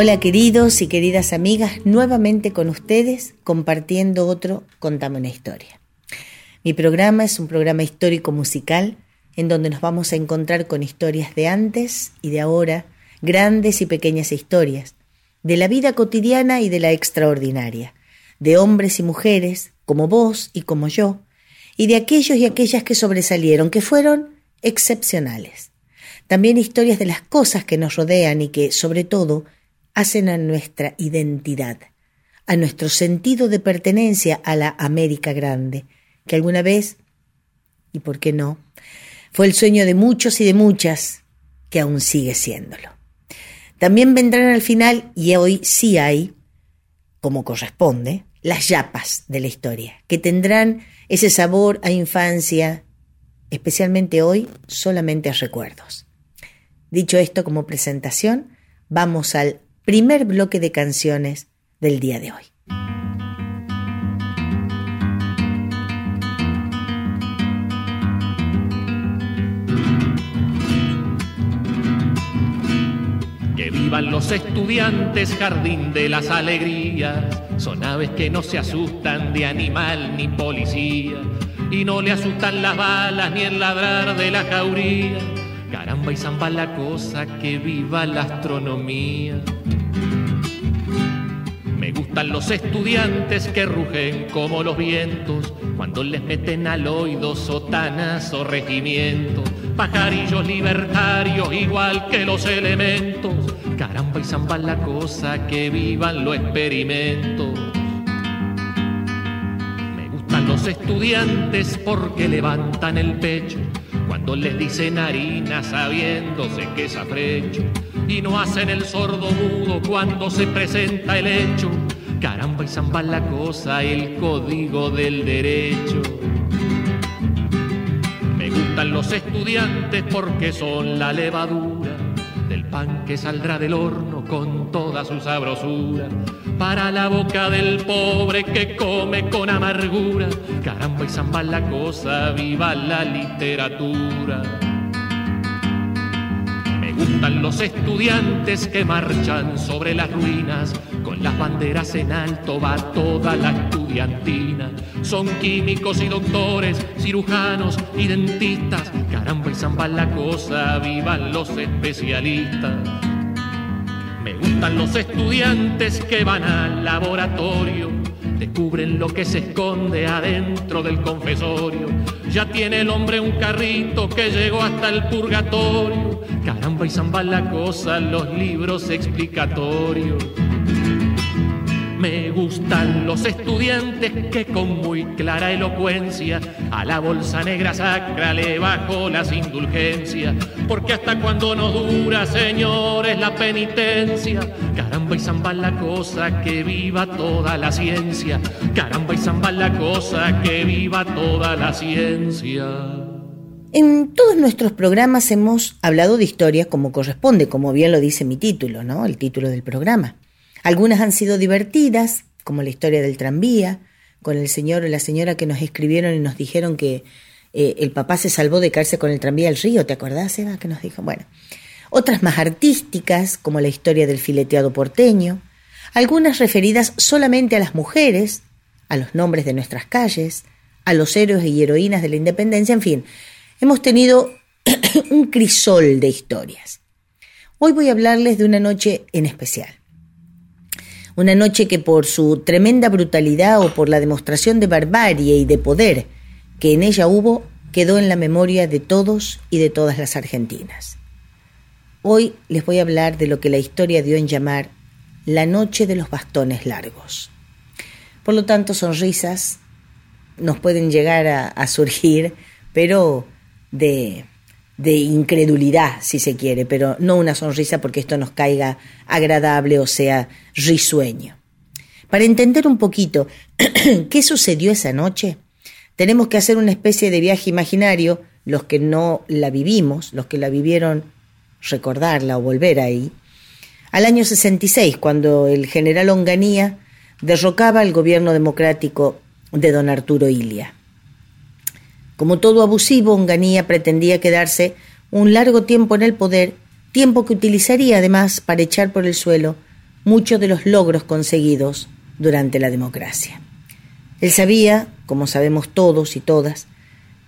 Hola queridos y queridas amigas, nuevamente con ustedes compartiendo otro Contame una historia. Mi programa es un programa histórico musical en donde nos vamos a encontrar con historias de antes y de ahora, grandes y pequeñas historias, de la vida cotidiana y de la extraordinaria, de hombres y mujeres, como vos y como yo, y de aquellos y aquellas que sobresalieron, que fueron excepcionales. También historias de las cosas que nos rodean y que, sobre todo, hacen a nuestra identidad, a nuestro sentido de pertenencia a la América Grande, que alguna vez, y por qué no, fue el sueño de muchos y de muchas, que aún sigue siéndolo. También vendrán al final, y hoy sí hay, como corresponde, las yapas de la historia, que tendrán ese sabor a infancia, especialmente hoy, solamente a recuerdos. Dicho esto como presentación, vamos al primer bloque de canciones del día de hoy. Que vivan los estudiantes, jardín de las alegrías. Son aves que no se asustan de animal ni policía. Y no le asustan las balas ni el ladrar de la jauría. Caramba y zamba la cosa, que viva la astronomía. Gustan los estudiantes que rugen como los vientos cuando les meten al oído sotanas o regimientos. Pajarillos libertarios igual que los elementos. Caramba y zamba la cosa, que vivan los experimentos. Me gustan los estudiantes porque levantan el pecho cuando les dicen harina sabiéndose que es afrecho y no hacen el sordo mudo cuando se presenta el hecho. Caramba y zamba la cosa, el código del derecho. Me gustan los estudiantes porque son la levadura del pan que saldrá del horno con toda su sabrosura para la boca del pobre que come con amargura. Caramba y zamba la cosa, viva la literatura. Me gustan los estudiantes que marchan sobre las ruinas, con las banderas en alto va toda la estudiantina. Son químicos y doctores, cirujanos y dentistas. Caramba y zamba la cosa, vivan los especialistas. Me gustan los estudiantes que van al laboratorio, descubren lo que se esconde adentro del confesorio. Ya tiene el hombre un carrito que llegó hasta el purgatorio. Caramba y zamba la cosa, los libros explicatorios. Me gustan los estudiantes que con muy clara elocuencia a la bolsa negra sacra le bajo las indulgencias. Porque hasta cuando nos dura, señores, la penitencia. Caramba y zamba la cosa, que viva toda la ciencia. Caramba y zamba la cosa, que viva toda la ciencia. En todos nuestros programas hemos hablado de historias como corresponde, como bien lo dice mi título, ¿no? El título del programa. Algunas han sido divertidas, como la historia del tranvía, con el señor o la señora que nos escribieron y nos dijeron que eh, el papá se salvó de caerse con el tranvía al río, ¿te acordás, Eva? Que nos dijo, bueno. Otras más artísticas, como la historia del fileteado porteño. Algunas referidas solamente a las mujeres, a los nombres de nuestras calles, a los héroes y heroínas de la independencia, en fin. Hemos tenido un crisol de historias. Hoy voy a hablarles de una noche en especial Una noche que por su tremenda brutalidad o por la demostración de barbarie y de poder que en ella hubo, quedó en la memoria de todos y de todas las argentinas. Hoy les voy a hablar de lo que la historia dio en llamar la noche de los bastones largos. Por lo tanto, sonrisas nos pueden llegar a, surgir, pero de, de incredulidad, si se quiere, pero no una sonrisa porque esto nos caiga agradable o sea risueño. Para entender un poquito qué sucedió esa noche, tenemos que hacer una especie de viaje imaginario, los que no la vivimos, los que la vivieron, recordarla o volver ahí, al año 66, cuando el general Onganía derrocaba al gobierno democrático de don Arturo Ilia. Como todo abusivo, Onganía pretendía quedarse un largo tiempo en el poder, tiempo que utilizaría además para echar por el suelo muchos de los logros conseguidos durante la democracia. Él sabía, como sabemos todos y todas,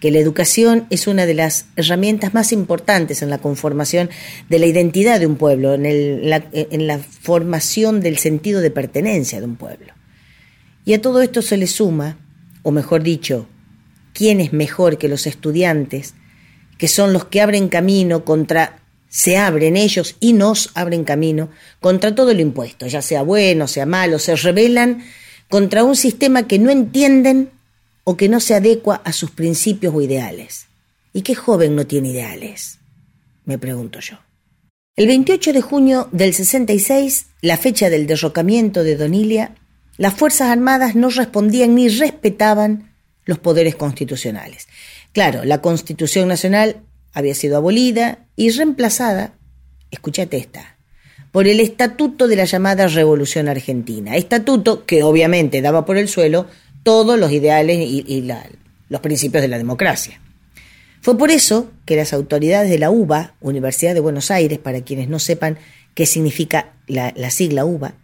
que la educación es una de las herramientas más importantes en la conformación de la identidad de un pueblo, en, la, en, la, formación del sentido de pertenencia de un pueblo. Y a todo esto se le suma, o mejor dicho, quién es mejor que los estudiantes, que son los que abren camino contra, se abren ellos y nos abren camino contra todo lo impuesto, ya sea bueno, sea malo, se rebelan contra un sistema que no entienden o que no se adecua a sus principios o ideales. ¿Y qué joven no tiene ideales? Me pregunto yo. El 28 de junio del 66, la fecha del derrocamiento de Donilia, las Fuerzas Armadas no respondían ni respetaban los poderes constitucionales. Claro, la Constitución Nacional había sido abolida y reemplazada, escúchate esta, por el estatuto de la llamada Revolución Argentina. Estatuto que obviamente daba por el suelo todos los ideales y, los principios de la democracia. Fue por eso que las autoridades de la UBA, Universidad de Buenos Aires, para quienes no sepan qué significa la, la sigla UBA,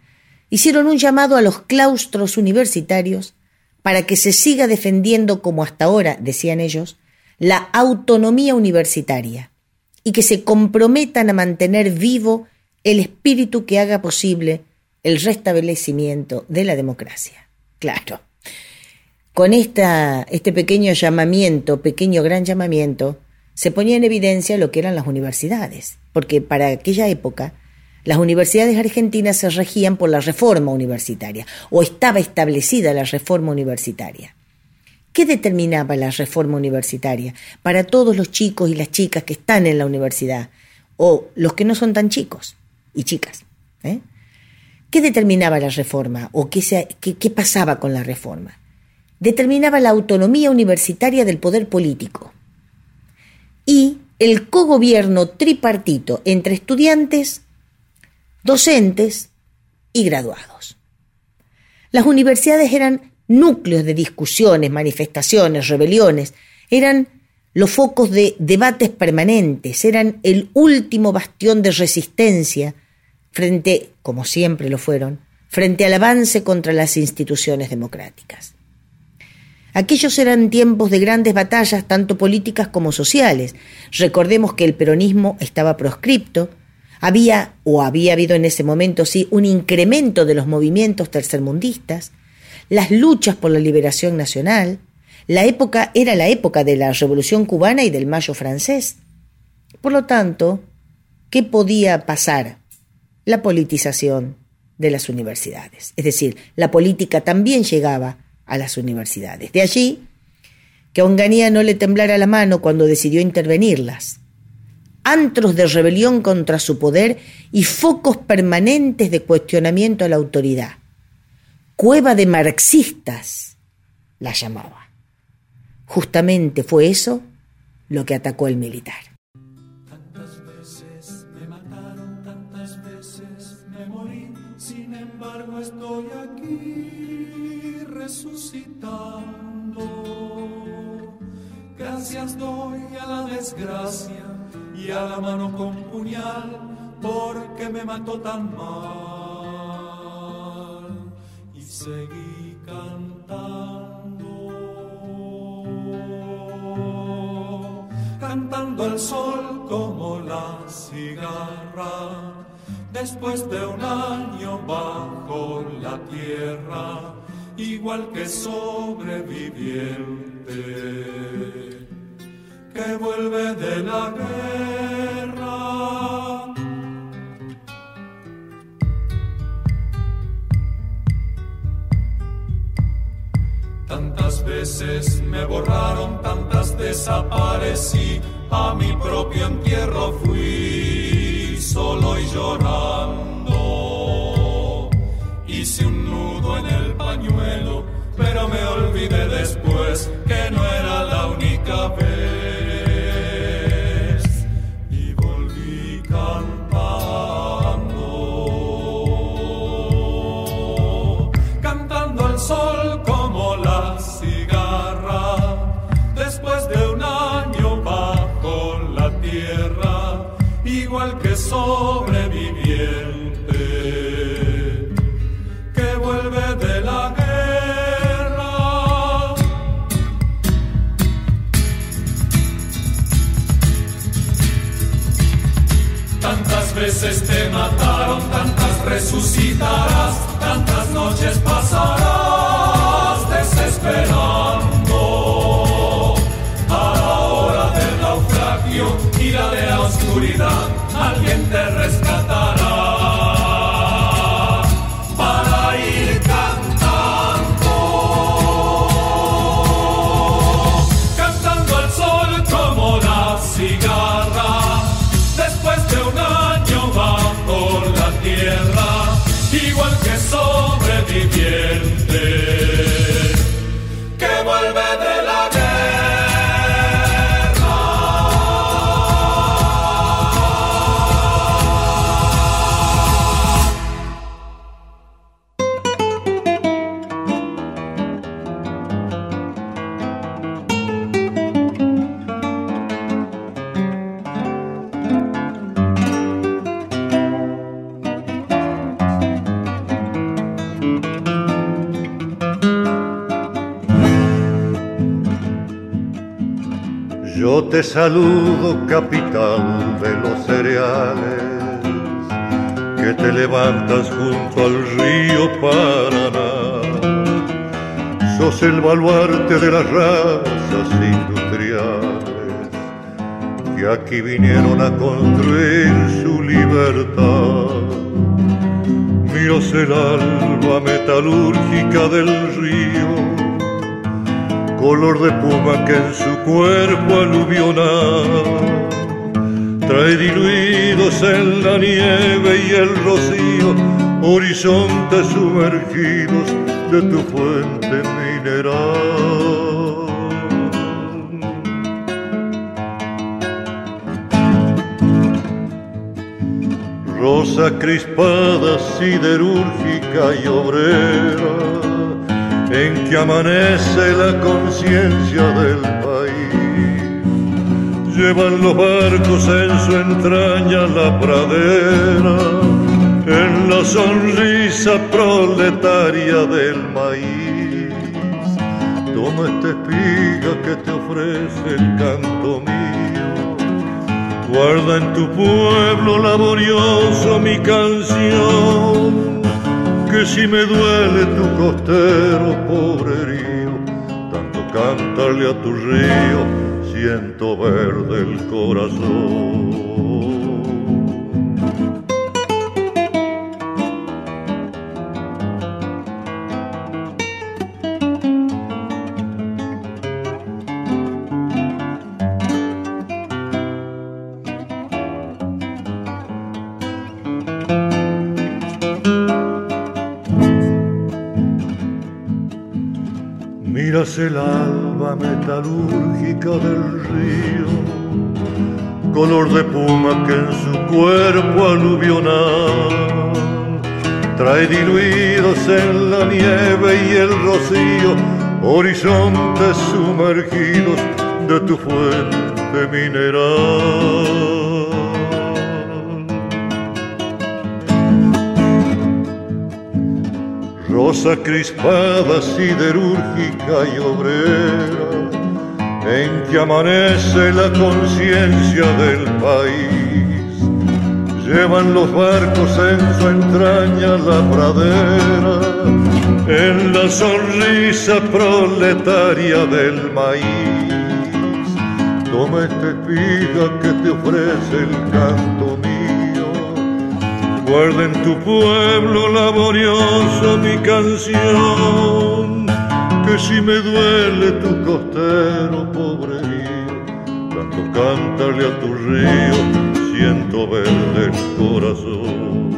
hicieron un llamado a los claustros universitarios para que se siga defendiendo como hasta ahora, decían ellos, la autonomía universitaria y que se comprometan a mantener vivo el espíritu que haga posible el restablecimiento de la democracia. Claro. Con esta, este pequeño llamamiento, pequeño gran llamamiento, se ponía en evidencia lo que eran las universidades, porque para aquella época las universidades argentinas se regían por la reforma universitaria, o estaba establecida la reforma universitaria. ¿Qué determinaba la reforma universitaria para todos los chicos y las chicas que están en la universidad, o los que no son tan chicos y chicas? ¿eh? ¿Qué determinaba la reforma o qué, qué pasaba con la reforma? Determinaba la autonomía universitaria del poder político y el cogobierno tripartito entre estudiantes, docentes y graduados. Las universidades eran núcleos de discusiones, manifestaciones, rebeliones, eran los focos de debates permanentes, eran el último bastión de resistencia frente, como siempre lo fueron, frente al avance contra las instituciones democráticas. Aquellos eran tiempos de grandes batallas, tanto políticas como sociales. Recordemos que el peronismo estaba proscripto, había, o había habido en ese momento, sí, un incremento de los movimientos tercermundistas, las luchas por la liberación nacional. La época era la época de la Revolución cubana y del Mayo francés. Por lo tanto, ¿qué podía pasar? La politización de las universidades. Es decir, la política también llegaba a las universidades. De allí que a Onganía no le temblara la mano cuando decidió intervenirlas antros de rebelión contra su poder y focos permanentes de cuestionamiento a la autoridad. Cueva de marxistas la llamaba. Justamente fue eso lo que atacó el militar. Tantas veces me mataron, tantas veces me morí, sin embargo estoy aquí resucitando. Gracias doy a la desgracia y a la mano con puñal porque me mató tan mal. Y seguí cantando cantando al sol como la cigarra después de un año bajo la tierra, igual que sobreviviente que vuelve de la guerra. Tantas veces me borraron, tantas desaparecí, a mi propio entierro fui solo y llorando. Hice un nudo en el pañuelo, pero me olvidé después Yo te saludo, capital de los cereales, que te levantas junto al río Paraná. Sos el baluarte de las razas industriales, que aquí vinieron a construir su libertad. Miras el alba metalúrgica del río color de puma que en su cuerpo aluvional trae diluidos en la nieve y el rocío, horizontes sumergidos de tu fuente mineral. Rosa crispada, siderúrgica y obrera en que amanece la conciencia del país. Llevan los barcos en su entraña la pradera, en la sonrisa proletaria del maíz. Toma esta espiga que te ofrece el canto mío. Guarda en tu pueblo laborioso mi canción que si me duele tu costero pobrerío, tanto cantarle a tu río, siento verde el corazón. El alba metalúrgica del río, color de puma que en su cuerpo aluvional trae diluidos en la nieve y el rocío, horizontes sumergidos de tu fuente mineral. Rosa crispada, siderúrgica y obrera, en que amanece la conciencia del país. Llevan los barcos en su entraña la pradera, en la sonrisa proletaria del maíz. Toma esta espiga que te ofrece el canto mío, guarda en tu pueblo laborioso mi canción, que si me duele tu costero, pobre mío, tanto cántale a tu río siento verde el corazón.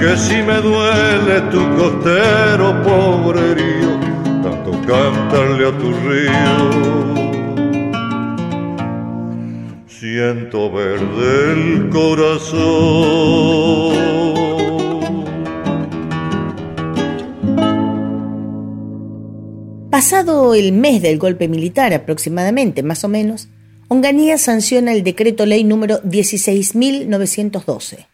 Que si me duele tu costero, pobre río, tanto cántale a tu río. Siento verde el corazón. Pasado el mes del golpe militar aproximadamente, más o menos, Onganía sanciona el decreto ley número 16.912.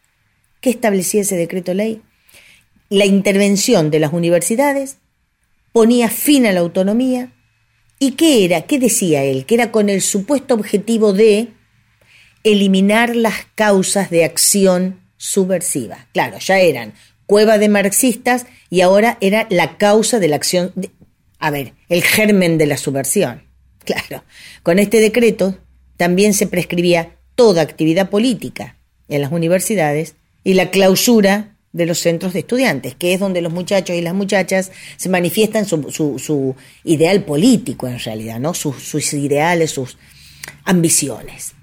¿Qué establecía ese decreto ley? La intervención de las universidades, ponía fin a la autonomía. ¿Y qué era? ¿Qué decía él? Que era con el supuesto objetivo de eliminar las causas de acción subversiva. Claro, ya eran cueva de marxistas y ahora era la causa de la acción, a ver, el germen de la subversión. Claro, con este decreto también se prescribía toda actividad política en las universidades y la clausura de los centros de estudiantes, que es donde los muchachos y las muchachas se manifiestan su, ideal político en realidad, ¿no? Sus ideales, sus ambiciones.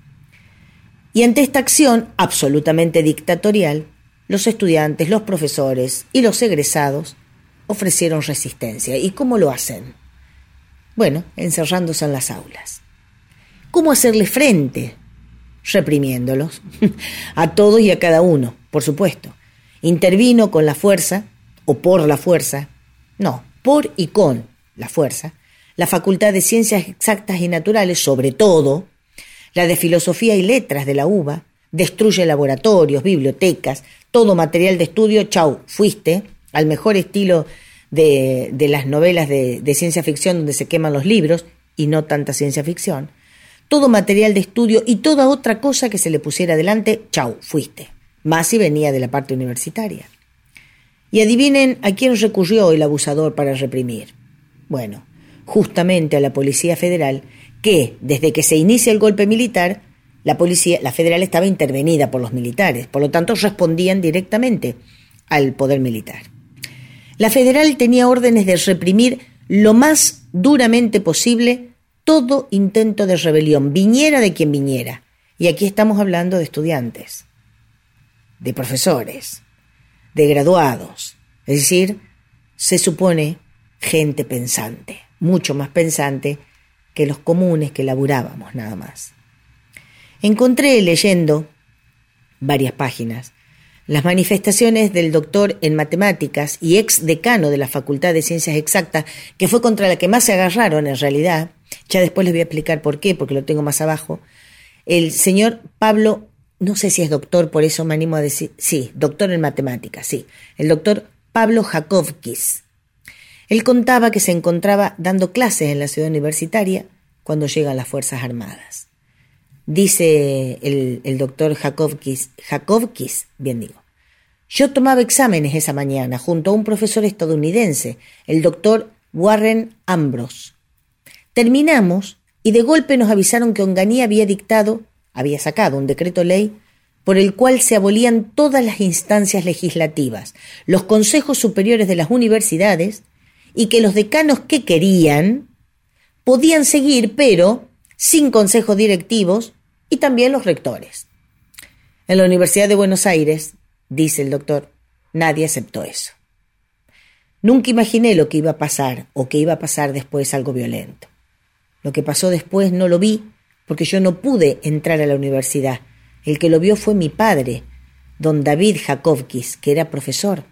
Y ante esta acción absolutamente dictatorial, los estudiantes, los profesores y los egresados ofrecieron resistencia. ¿Y cómo lo hacen? Bueno, encerrándose en las aulas. ¿Cómo hacerle frente? Reprimiéndolos. a todos y a cada uno, por supuesto. Intervino con la fuerza, o por la fuerza, no, por y con la fuerza, la Facultad de Ciencias Exactas y Naturales, sobre todo, la de Filosofía y Letras de la UBA, destruye laboratorios, bibliotecas, todo material de estudio, chau, fuiste, al mejor estilo de, las novelas de, de ciencia ficción donde se queman los libros, y no tanta ciencia ficción, todo material de estudio y toda otra cosa que se le pusiera adelante, chau, fuiste. Más si venía de la parte universitaria. Y adivinen a quién recurrió el abusador para reprimir. Bueno, justamente a la Policía Federal, que desde que se inicia el golpe militar, la policía, la federal estaba intervenida por los militares, por lo tanto respondían directamente al poder militar. La federal tenía órdenes de reprimir lo más duramente posible todo intento de rebelión, viniera de quien viniera. Y aquí estamos hablando de estudiantes, de profesores, de graduados, es decir, se supone gente pensante, mucho más pensante que los comunes que laburábamos nada más. Encontré leyendo varias páginas las manifestaciones del doctor en matemáticas y ex decano de la Facultad de Ciencias Exactas, que fue contra la que más se agarraron en realidad, ya después les voy a explicar por qué, porque lo tengo más abajo, el señor Pablo, no sé si es doctor, por eso me animo a decir, sí, doctor en matemáticas, sí, el doctor Pablo Jakovkis. Él contaba que se encontraba dando clases en la ciudad universitaria cuando llegan las Fuerzas Armadas. Dice el, doctor Jakovkis, Jakovkis, bien digo, yo tomaba exámenes esa mañana junto a un profesor estadounidense, el doctor Warren Ambrose. Terminamos y de golpe nos avisaron que Onganía había dictado, había sacado un decreto ley por el cual se abolían todas las instancias legislativas, los consejos superiores de las universidades y que los decanos que querían podían seguir, pero sin consejos directivos y también los rectores. En la Universidad de Buenos Aires, dice el doctor, nadie aceptó eso. Nunca imaginé lo que iba a pasar o que iba a pasar después algo violento. Lo que pasó después no lo vi porque yo no pude entrar a la universidad. El que lo vio fue mi padre, don David Jakovkis, que era profesor.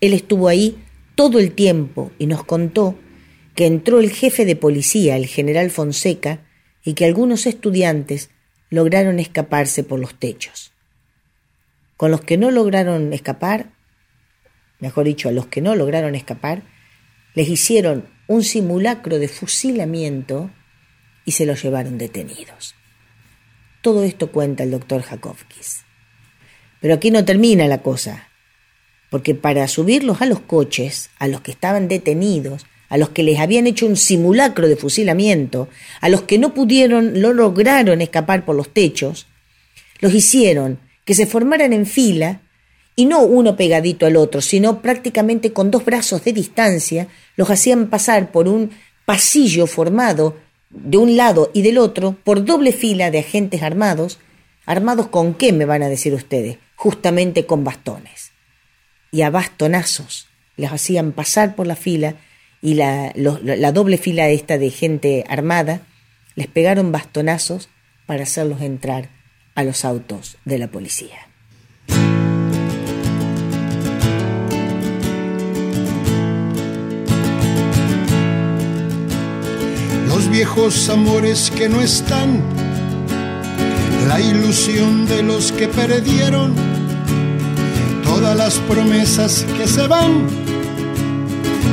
Él estuvo ahí todo el tiempo y nos contó que entró el jefe de policía, el general Fonseca, y que algunos estudiantes lograron escaparse por los techos. Con los que no lograron escapar, mejor dicho, a los que no lograron escapar, les hicieron un simulacro de fusilamiento y se los llevaron detenidos. Todo esto cuenta el doctor Jakovkis. Pero aquí no termina la cosa, porque para subirlos a los coches, a los que estaban detenidos, a los que les habían hecho un simulacro de fusilamiento, a los que no pudieron, no lograron escapar por los techos, los hicieron que se formaran en fila y no uno pegadito al otro, sino prácticamente con dos brazos de distancia, los hacían pasar por un pasillo formado de un lado y del otro por doble fila de agentes armados, armados con qué me van a decir ustedes, justamente con bastones. Y a bastonazos les hacían pasar por la fila y la, la doble fila esta de gente armada les pegaron bastonazos para hacerlos entrar a los autos de la policía. Los viejos amores que no están, la ilusión de los que perdieron, todas las promesas que se van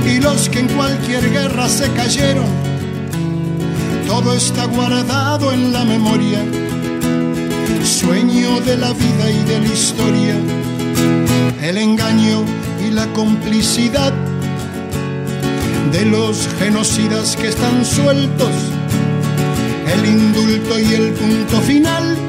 y los que en cualquier guerra se cayeron. Todo está guardado en la memoria, sueño de la vida y de la historia, el engaño y la complicidad de los genocidas que están sueltos, el indulto y el punto final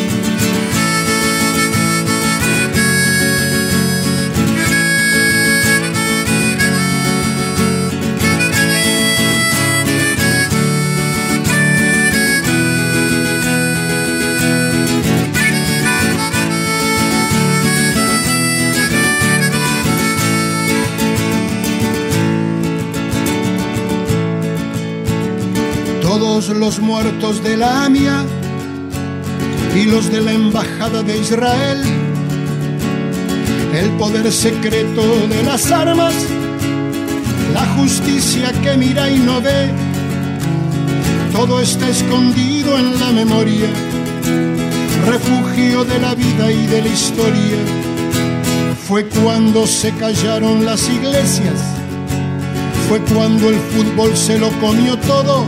los muertos de la AMIA y los de la Embajada de Israel, el poder secreto de las armas, la justicia que mira y no ve, todo está escondido en la memoria, refugio de la vida y de la historia. Fue cuando se callaron las iglesias, fue cuando el fútbol se lo comió todo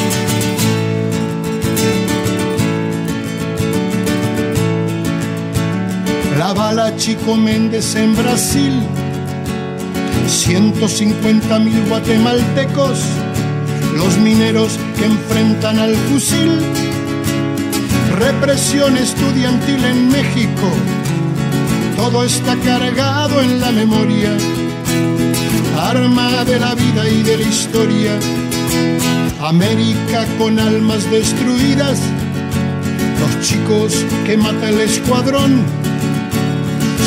Bala Chico Méndez en Brasil, 150 mil guatemaltecos, los mineros que enfrentan al fusil, represión estudiantil en México, todo está cargado en la memoria, arma de la vida y de la historia, América con almas destruidas, los chicos que mata el escuadrón,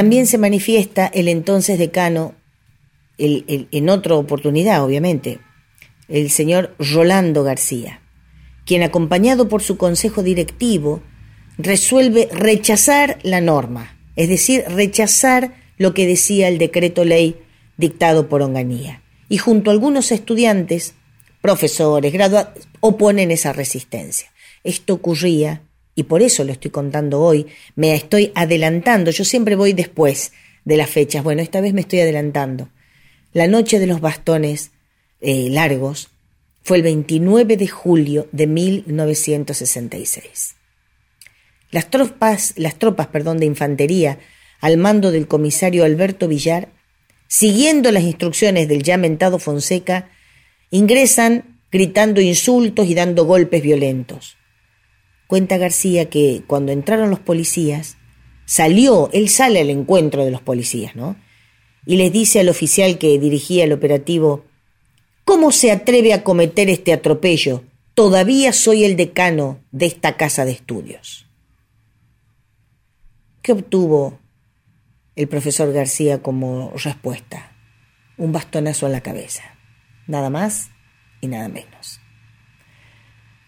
También se manifiesta el entonces decano, en otra oportunidad, obviamente, el señor Rolando García, quien acompañado por su consejo directivo resuelve rechazar la norma, es decir, rechazar lo que decía el decreto ley dictado por Onganía. Y junto a algunos estudiantes, profesores, graduados, oponen esa resistencia. Esto ocurría, y por eso lo estoy contando hoy, me estoy adelantando, yo siempre voy después de las fechas, bueno, esta vez me estoy adelantando. La noche de los bastones eh, largos fue el 29 de julio de 1966. Las tropas, las tropas perdón, de infantería, al mando del comisario Alberto Villar, siguiendo las instrucciones del ya mentado Fonseca, ingresan gritando insultos y dando golpes violentos. Cuenta García que cuando entraron los policías, salió, él sale al encuentro de los policías, ¿no? Y les dice al oficial que dirigía el operativo, ¿cómo se atreve a cometer este atropello? Todavía soy el decano de esta casa de estudios. ¿Qué obtuvo el profesor García como respuesta. Un bastonazo en la cabeza. Nada más y nada menos.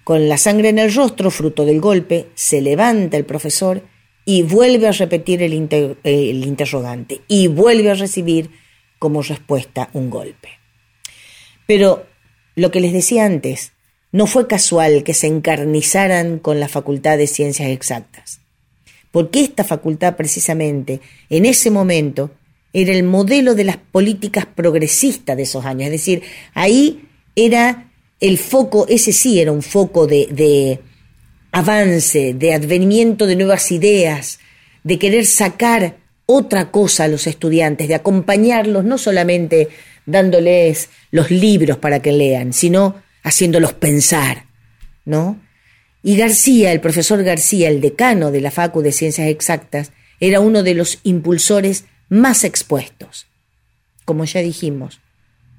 Con la sangre en el rostro, fruto del golpe, se levanta el profesor y vuelve a repetir el, interrogante y vuelve a recibir como respuesta un golpe. Pero lo que les decía antes, no fue casual que se encarnizaran con la Facultad de Ciencias Exactas porque esta facultad precisamente en ese momento era el modelo de las políticas progresistas de esos años, es decir, ahí era el foco, ese sí era un foco de, avance, de advenimiento de nuevas ideas, de querer sacar otra cosa a los estudiantes, de acompañarlos no solamente dándoles los libros para que lean, sino haciéndolos pensar, ¿no? Y García, el profesor García, el decano de la Facu de Ciencias Exactas, era uno de los impulsores más expuestos. Como ya dijimos,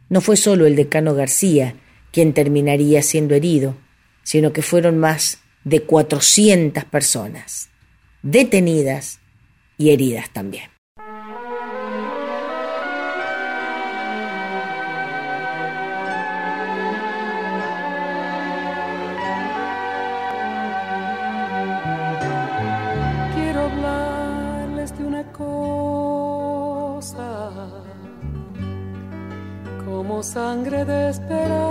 no fue solo el decano García quien terminaría siendo herido, sino que fueron más de 400 personas, detenidas y heridas también. sangre de esperanza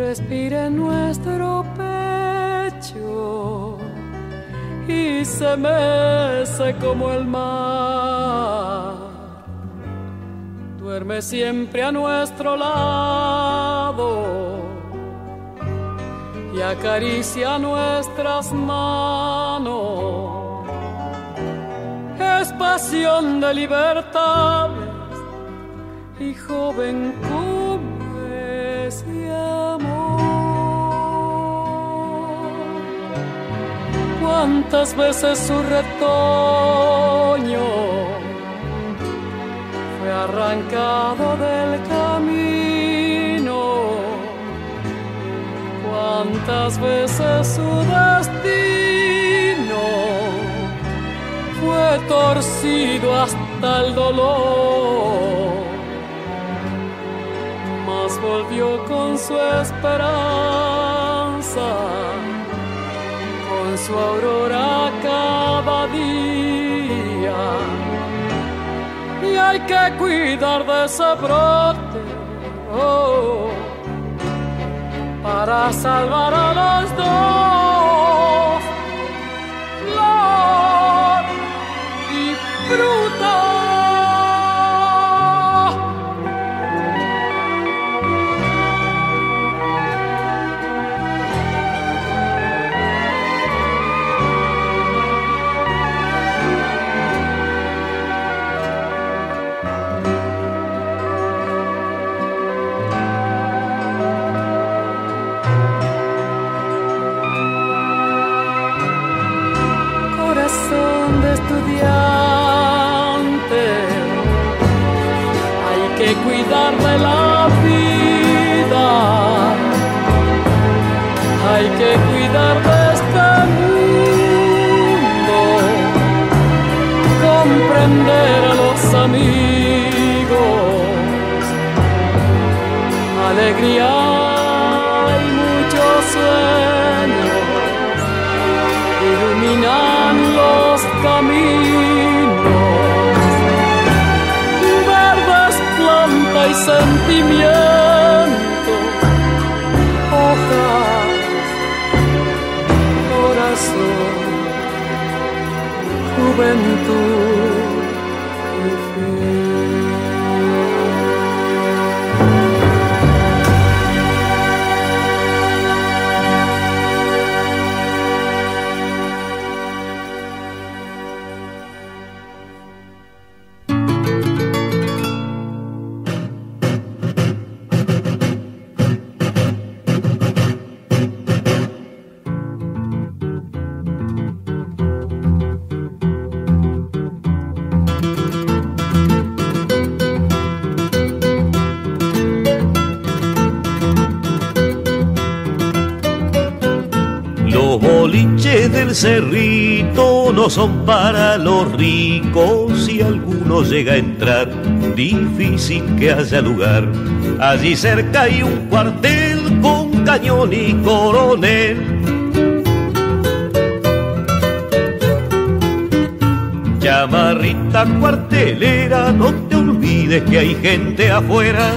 que respire en nuestro pecho y se mece como el mar. Duerme siempre a nuestro lado y acaricia nuestras manos es pasión de libertades y joven Cuántas veces su retoño fue arrancado del camino, cuántas veces su destino fue torcido hasta el dolor, mas volvió con su esperanza, que cuidar de ese brote oh, para salvar a los dos. Flor y fruta. Del cerrito no son para los ricos si alguno llega a entrar, difícil que haya lugar. Allí cerca hay un cuartel con cañón y coronel. Llamarrita cuartelera, no te olvides que hay gente afuera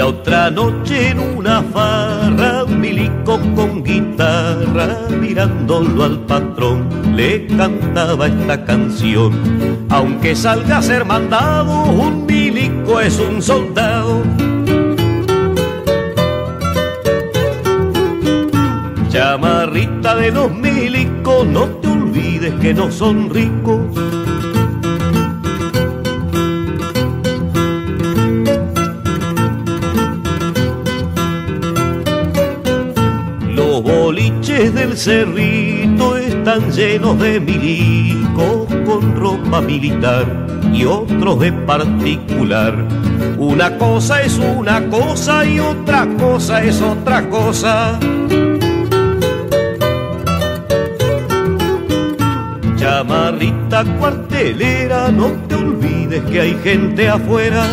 La otra noche en una farra, milico con guitarra, mirándolo al patrón, le cantaba esta canción. Aunque salga a ser mandado, un milico es un soldado. Chamarrita de los milicos, no te olvides que no son ricos del cerrito están llenos de milicos con ropa militar y otros de particular. Una cosa es una cosa y otra cosa es otra cosa. Chamarrita cuartelera, no te olvides que hay gente afuera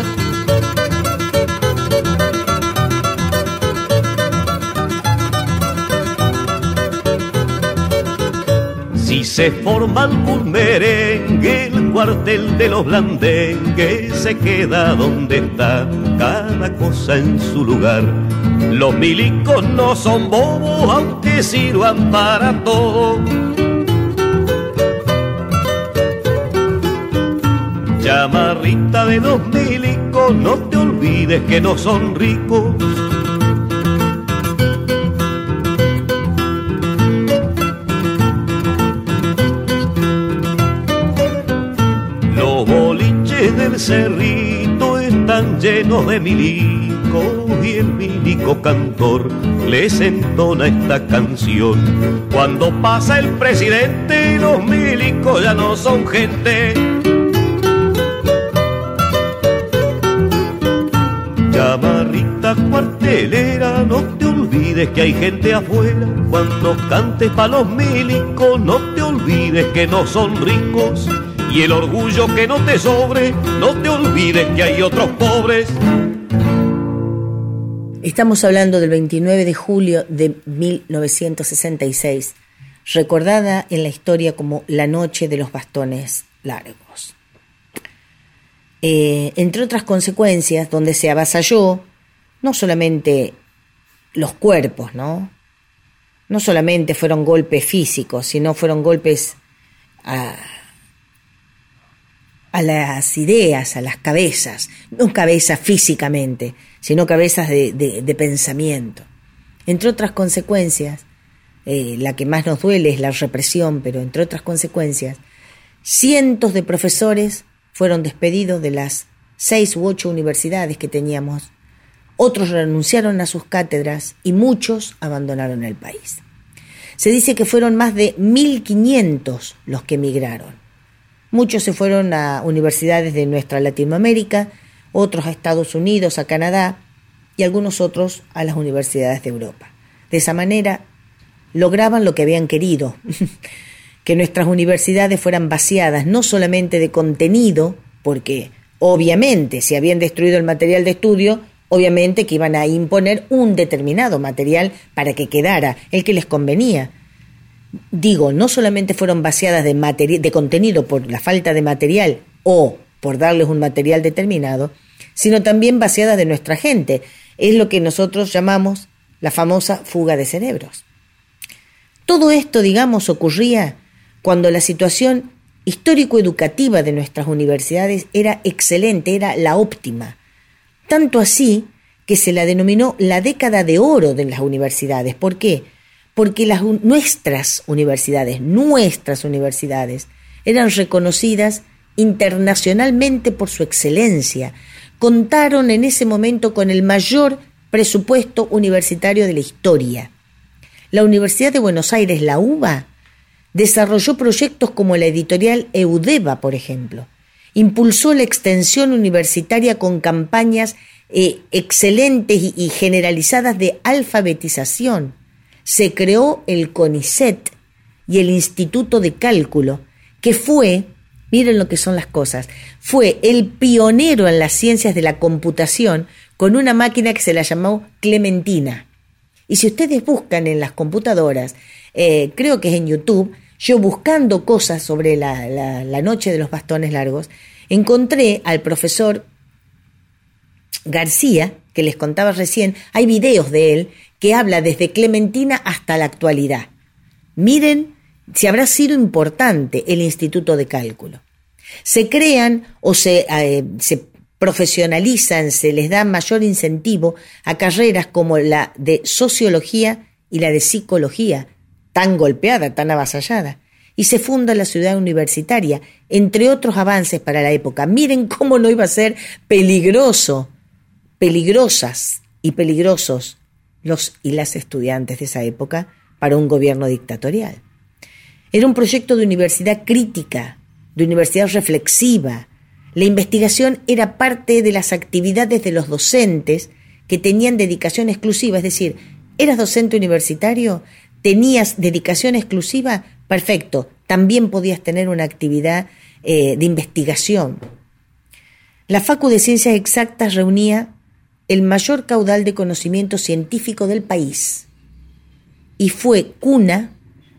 se forma algún merengue, el cuartel de los blandengues se queda donde está, cada cosa en su lugar. Los milicos no son bobos, aunque sirvan para todo. Chamarrita de los milicos, no te olvides que no son ricos llenos de milicos y el milico cantor les entona esta canción. Cuando pasa el presidente, los milicos ya no son gente. Chamarrita cuartelera, no te olvides que hay gente afuera. Cuando cantes pa' los milicos, no te olvides que no son ricos y el orgullo que no te sobre, no te olvides que hay otros pobres. Estamos hablando del 29 de julio de 1966, recordada en la historia como la noche de los bastones largos. Eh, entre otras consecuencias, donde se avasalló no solamente los cuerpos, ¿no? No solamente fueron golpes físicos, sino fueron golpes a, a las ideas, a las cabezas, no cabezas físicamente, sino cabezas de, pensamiento. Entre otras consecuencias, eh, la que más nos duele es la represión, pero entre otras consecuencias, cientos de profesores fueron despedidos de las seis u ocho universidades que teníamos, otros renunciaron a sus cátedras y muchos abandonaron el país. Se dice que fueron más de 1.500 los que emigraron. Muchos se fueron a universidades de nuestra Latinoamérica, otros a Estados Unidos, a Canadá y algunos otros a las universidades de Europa. De esa manera lograban lo que habían querido, que nuestras universidades fueran vaciadas no solamente de contenido, porque obviamente si habían destruido el material de estudio, obviamente que iban a imponer un determinado material para que quedara el que les convenía. Digo, no solamente fueron vaciadas de, de contenido por la falta de material o por darles un material determinado, sino también vaciadas de nuestra gente. Es lo que nosotros llamamos la famosa fuga de cerebros. Todo esto, digamos, ocurría cuando la situación histórico-educativa de nuestras universidades era excelente, era la óptima. Tanto así que se la denominó la década de oro de las universidades. ¿Por qué? Porque las, nuestras universidades, nuestras universidades, eran reconocidas internacionalmente por su excelencia. Contaron en ese momento con el mayor presupuesto universitario de la historia. La Universidad de Buenos Aires, la UBA, desarrolló proyectos como la editorial Eudeva, por ejemplo. Impulsó la extensión universitaria con campañas eh, excelentes y generalizadas de alfabetización. Se creó el CONICET y el Instituto de Cálculo, que fue, miren lo que son las cosas, fue el pionero en las ciencias de la computación con una máquina que se la llamó Clementina. Y si ustedes buscan en las computadoras, eh, creo que es en YouTube, yo buscando cosas sobre la, la noche de los bastones largos, encontré al profesor García, que les contaba recién, hay videos de él que habla desde Clementina hasta la actualidad. Miren si habrá sido importante el Instituto de Cálculo. Se crean o se, eh, se profesionalizan, se les da mayor incentivo a carreras como la de sociología y la de psicología, tan golpeada, tan avasallada. Y se funda la ciudad universitaria, entre otros avances para la época. Miren cómo no iba a ser peligroso, peligrosas y peligrosos los y las estudiantes de esa época para un gobierno dictatorial. Era un proyecto de universidad crítica, de universidad reflexiva, la investigación era parte de las actividades de los docentes que tenían dedicación exclusiva, es decir, eras docente universitario, tenías dedicación exclusiva, perfecto, también podías tener una actividad eh, de investigación. La Facu de Ciencias Exactas reunía el mayor caudal de conocimiento científico del país y fue cuna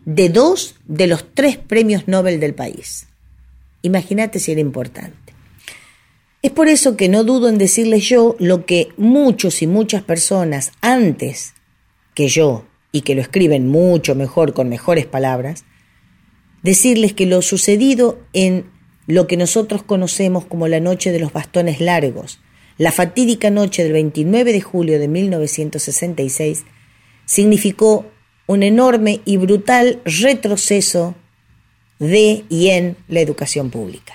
de dos de los tres premios Nobel del país. Imagínate si era importante. Es por eso que no dudo en decirles yo lo que muchos y muchas personas antes que yo, y que lo escriben mucho mejor, con mejores palabras, decirles que lo sucedido en lo que nosotros conocemos como la noche de los bastones largos, la fatídica noche del 29 de julio de 1966, significó un enorme y brutal retroceso de y en la educación pública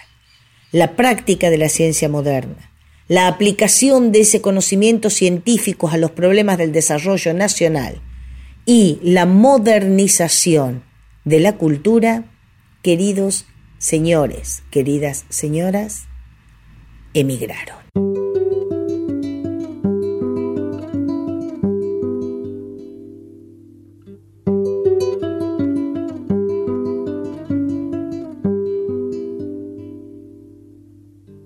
la práctica de la ciencia moderna, la aplicación de ese conocimiento científico a los problemas del desarrollo nacional y la modernización de la cultura, queridos señores, queridas señoras, emigraron.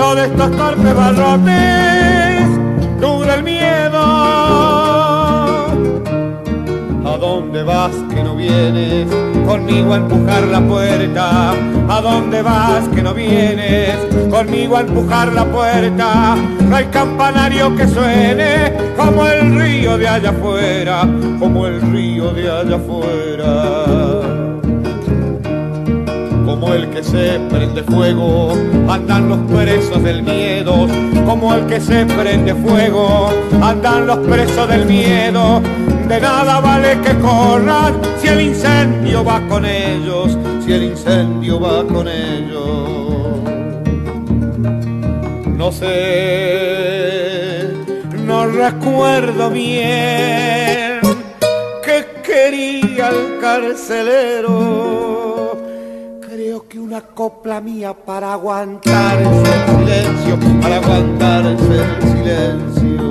De estos torpes barrotes, tú del miedo. ¿A dónde vas que no vienes conmigo a empujar la puerta? ¿A dónde vas que no vienes conmigo a empujar la puerta? No hay campanario que suene como el río de allá afuera, como el río de allá afuera como el que se prende fuego, andan los presos del miedo, como el que se prende fuego, andan los presos del miedo, de nada vale que corran si el incendio va con ellos, si el incendio va con ellos. No sé, no recuerdo bien qué quería el carcelero creo que una copla mía para aguantarse el silencio, para aguantarse el silencio.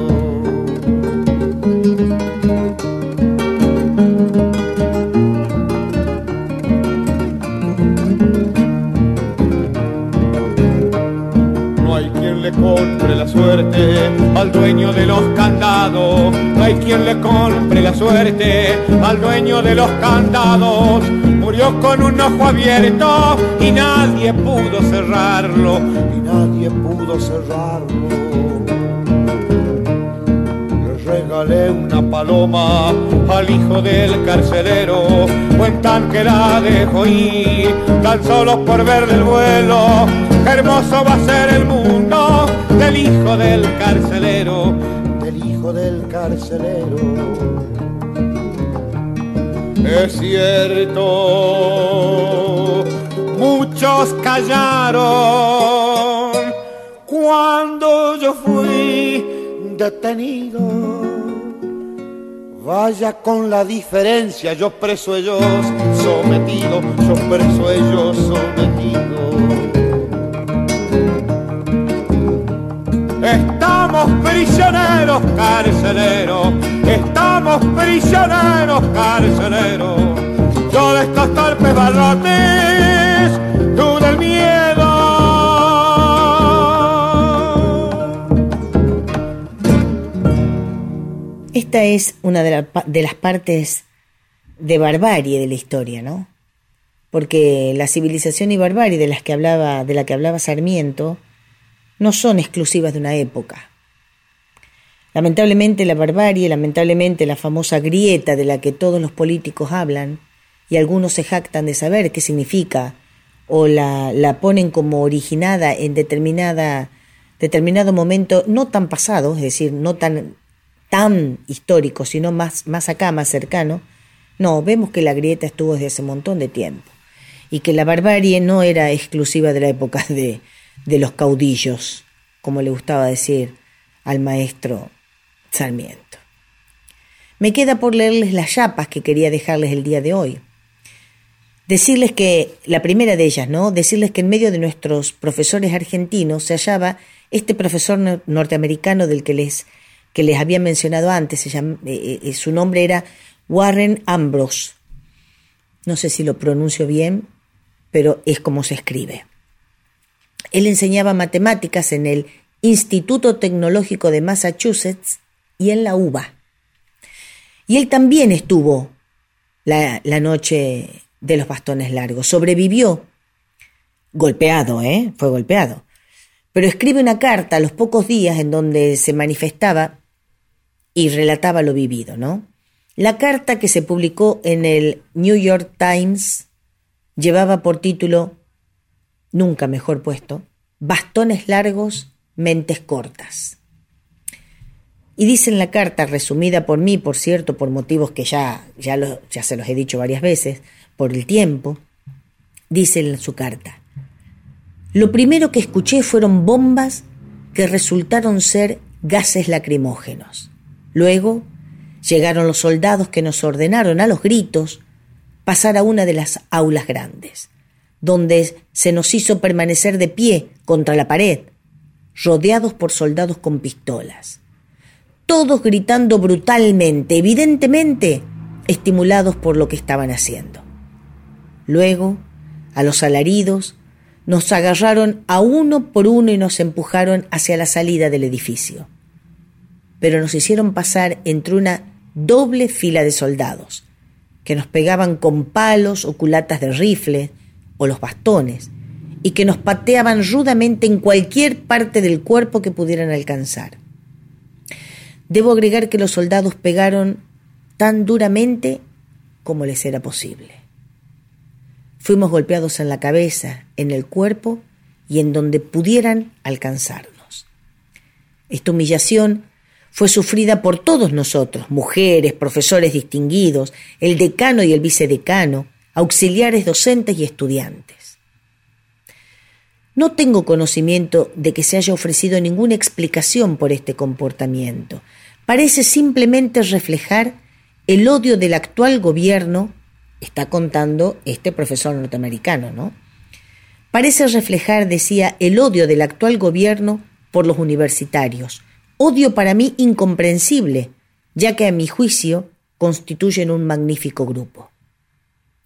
No hay quien le compre la suerte al dueño de los candados. No hay quien le compre la suerte al dueño de los candados. Murió con un ojo abierto y nadie pudo cerrarlo. Y nadie pudo cerrarlo. Le regalé una paloma al hijo del carcelero. Cuentan que la dejó ir tan solo por ver el vuelo. Hermoso va a ser el mundo del hijo del carcelero. Del hijo del carcelero. Es cierto, muchos callaron cuando yo fui detenido. Vaya con la diferencia, yo preso ellos sometido, yo preso ellos sometido. Estamos prisioneros, carceleros, estamos prisioneros, carceleros. Yo de estos torpes barrotes, tú del miedo. Esta es una de, la de las partes de barbarie de la historia, ¿no? Porque la civilización y barbarie de las que hablaba, de la que hablaba Sarmiento, no son exclusivas de una época. Lamentablemente la barbarie, lamentablemente la famosa grieta de la que todos los políticos hablan, y algunos se jactan de saber qué significa, o la, la ponen como originada en determinada, determinado momento, no tan pasado, es decir, no tan, tan histórico, sino más, más acá, más cercano, no, vemos que la grieta estuvo desde hace un montón de tiempo. y que la barbarie no era exclusiva de la época de, de los caudillos, como le gustaba decir al maestro Me queda por leerles las chapas que quería dejarles el día de hoy. Decirles que, la primera de ellas, ¿no? Decirles que en medio de nuestros profesores argentinos se hallaba este profesor norteamericano del que les, que les había mencionado antes. Llama, eh, eh, su nombre era Warren Ambrose. No sé si lo pronuncio bien, pero es como se escribe. Él enseñaba matemáticas en el Instituto Tecnológico de Massachusetts y en la UBA. Y él también estuvo la, la noche de los bastones largos. Sobrevivió, golpeado, ¿eh? Fue golpeado. Pero escribe una carta a los pocos días en donde se manifestaba y relataba lo vivido, ¿no? La carta que se publicó en el New York Times llevaba por título, nunca mejor puesto, Bastones largos, mentes cortas. Y dice en la carta, resumida por mí, por cierto, por motivos que ya, ya, ya se los he dicho varias veces, por el tiempo, dice en su carta, lo primero que escuché fueron bombas que resultaron ser gases lacrimógenos. Luego llegaron los soldados que nos ordenaron a los gritos pasar a una de las aulas grandes, donde se nos hizo permanecer de pie contra la pared, rodeados por soldados con pistolas, todos gritando brutalmente, evidentemente estimulados por lo que estaban haciendo. Luego, a los alaridos, nos agarraron a uno por uno y nos empujaron hacia la salida del edificio. Pero nos hicieron pasar entre una doble fila de soldados, que nos pegaban con palos o culatas de rifle o los bastones, y que nos pateaban rudamente en cualquier parte del cuerpo que pudieran alcanzar. Debo agregar que los soldados pegaron tan duramente como les era posible. Fuimos golpeados en la cabeza, en el cuerpo y en donde pudieran alcanzarnos. Esta humillación fue sufrida por todos nosotros, mujeres, profesores distinguidos, el decano y el vicedecano, auxiliares docentes y estudiantes. No tengo conocimiento de que se haya ofrecido ninguna explicación por este comportamiento. Parece simplemente reflejar el odio del actual gobierno está contando este profesor norteamericano, ¿no? Parece reflejar, decía, el odio del actual gobierno por los universitarios. Odio para mí incomprensible, ya que a mi juicio constituyen un magnífico grupo.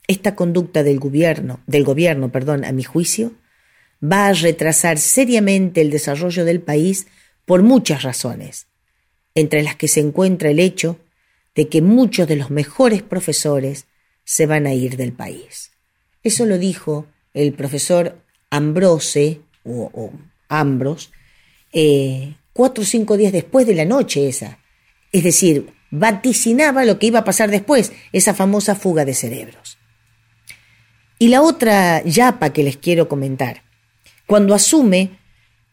Esta conducta del gobierno, del gobierno, perdón, a mi juicio, va a retrasar seriamente el desarrollo del país por muchas razones, entre las que se encuentra el hecho de que muchos de los mejores profesores se van a ir del país. Eso lo dijo el profesor Ambrose, o, Ambros, eh, cuatro o cinco días después de la noche esa. Es decir, vaticinaba lo que iba a pasar después, esa famosa fuga de cerebros. Y la otra yapa que les quiero comentar, cuando asume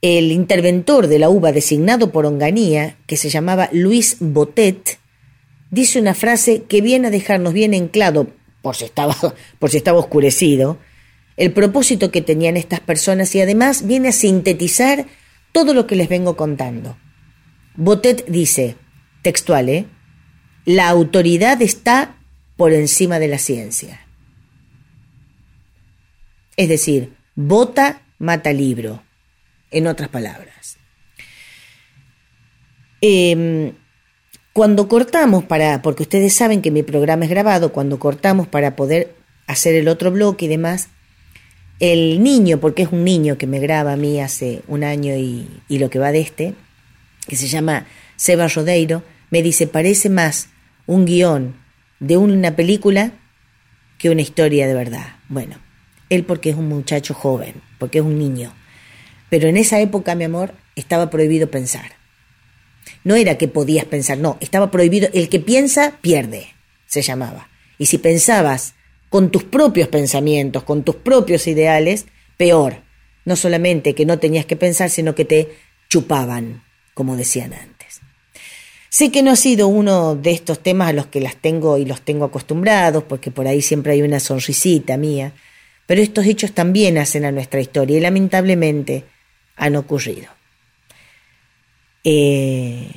el interventor de la UBA designado por Onganía, que se llamaba Luis Botet, dice una frase que viene a dejarnos bien en claro, por si estaba, por si estaba oscurecido, el propósito que tenían estas personas y además viene a sintetizar todo lo que les vengo contando. Botet dice, textual, ¿eh? la autoridad está por encima de la ciencia. Es decir, vota, mata libro, en otras palabras. Eh, cuando cortamos para, porque ustedes saben que mi programa es grabado, cuando cortamos para poder hacer el otro bloque y demás, el niño, porque es un niño que me graba a mí hace un año y, y lo que va de este, que se llama Seba Rodeiro, me dice, parece más un guion de una película que una historia de verdad. Bueno, él porque es un muchacho joven, porque es un niño. Pero en esa época, mi amor, estaba prohibido pensar. No era que podías pensar, no, estaba prohibido. El que piensa, pierde, se llamaba. Y si pensabas con tus propios pensamientos, con tus propios ideales, peor. No solamente que no tenías que pensar, sino que te chupaban, como decían antes. Sé que no ha sido uno de estos temas a los que las tengo y los tengo acostumbrados, porque por ahí siempre hay una sonrisita mía, Pero estos hechos también hacen a nuestra historia y lamentablemente han ocurrido. Eh,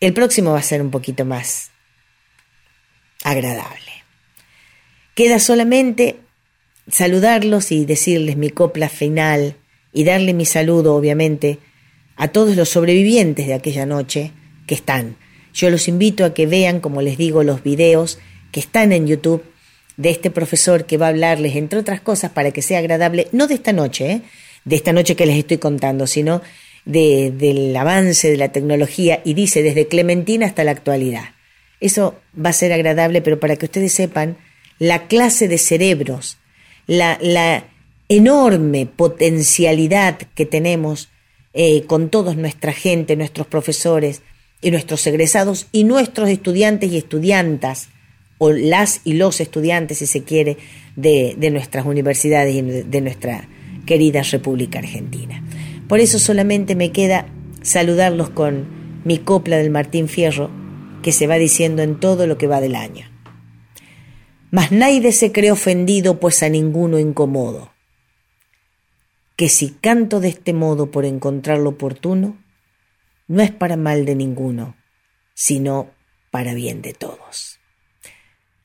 el próximo va a ser un poquito más agradable. Queda solamente saludarlos y decirles mi copla final y darle mi saludo, obviamente, a todos los sobrevivientes de aquella noche que están. Yo los invito a que vean, como les digo, los videos que están en YouTube de este profesor que va a hablarles, entre otras cosas, para que sea agradable, no de esta noche, ¿eh? De esta noche que les estoy contando, sino de, del avance de la tecnología y dice desde Clementina hasta la actualidad. Eso va a ser agradable, pero para que ustedes sepan la clase de cerebros, la, la enorme potencialidad que tenemos eh, con toda nuestra gente, nuestros profesores y nuestros egresados y nuestros estudiantes y estudiantas, o las y los estudiantes, si se quiere, de, de nuestras universidades y de nuestra querida República Argentina. Por eso solamente me queda saludarlos con mi copla del Martín Fierro, que se va diciendo en todo lo que va del año. Mas nadie se cree ofendido, pues a ninguno incomodo. Que si canto de este modo por encontrarlo oportuno, no es para mal de ninguno, sino para bien de todos.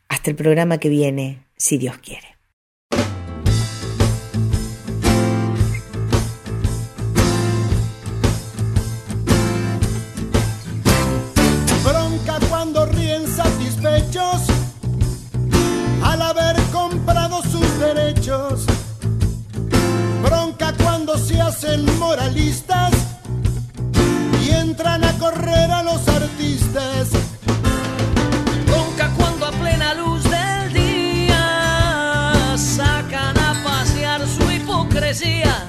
Hasta el programa que viene, si Dios quiere. Bronca cuando se hacen moralistas y entran a correr a los artistas. Bronca cuando a plena luz del día sacan a pasear su hipocresía.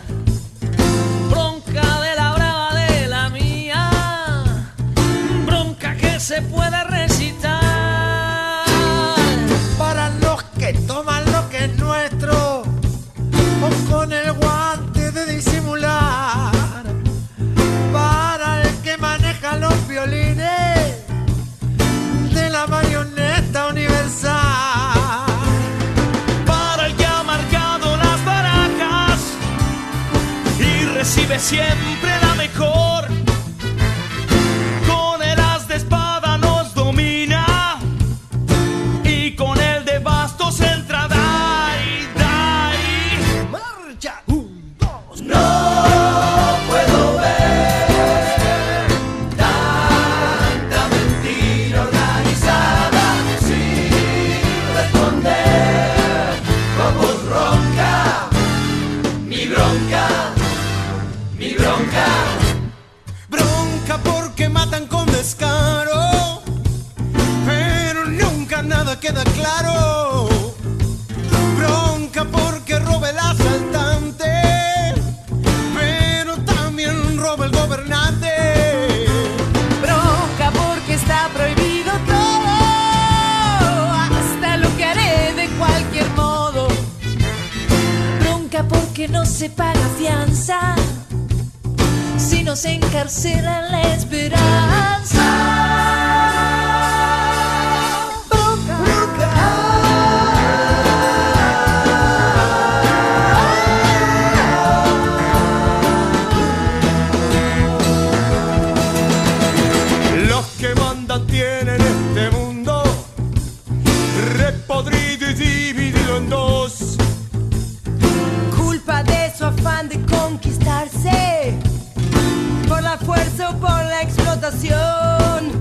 Explotación.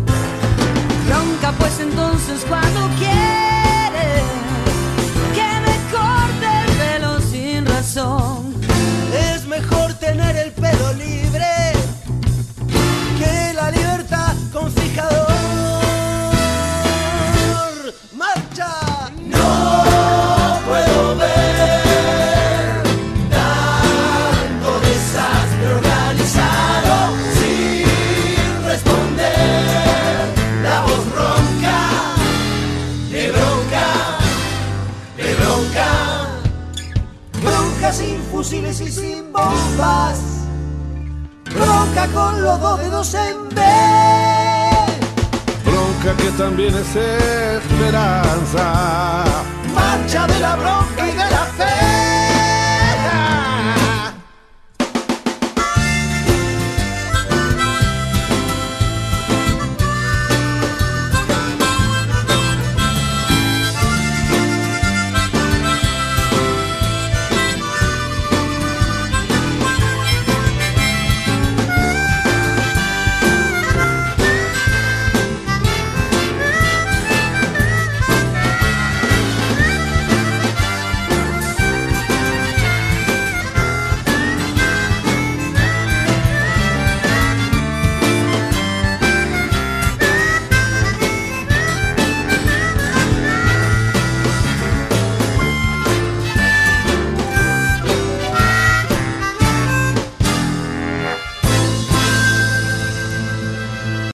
Bronca pues entonces cuando quiere Bronca con los dos dedos en B. Bronca que también es esperanza. Marcha de la bronca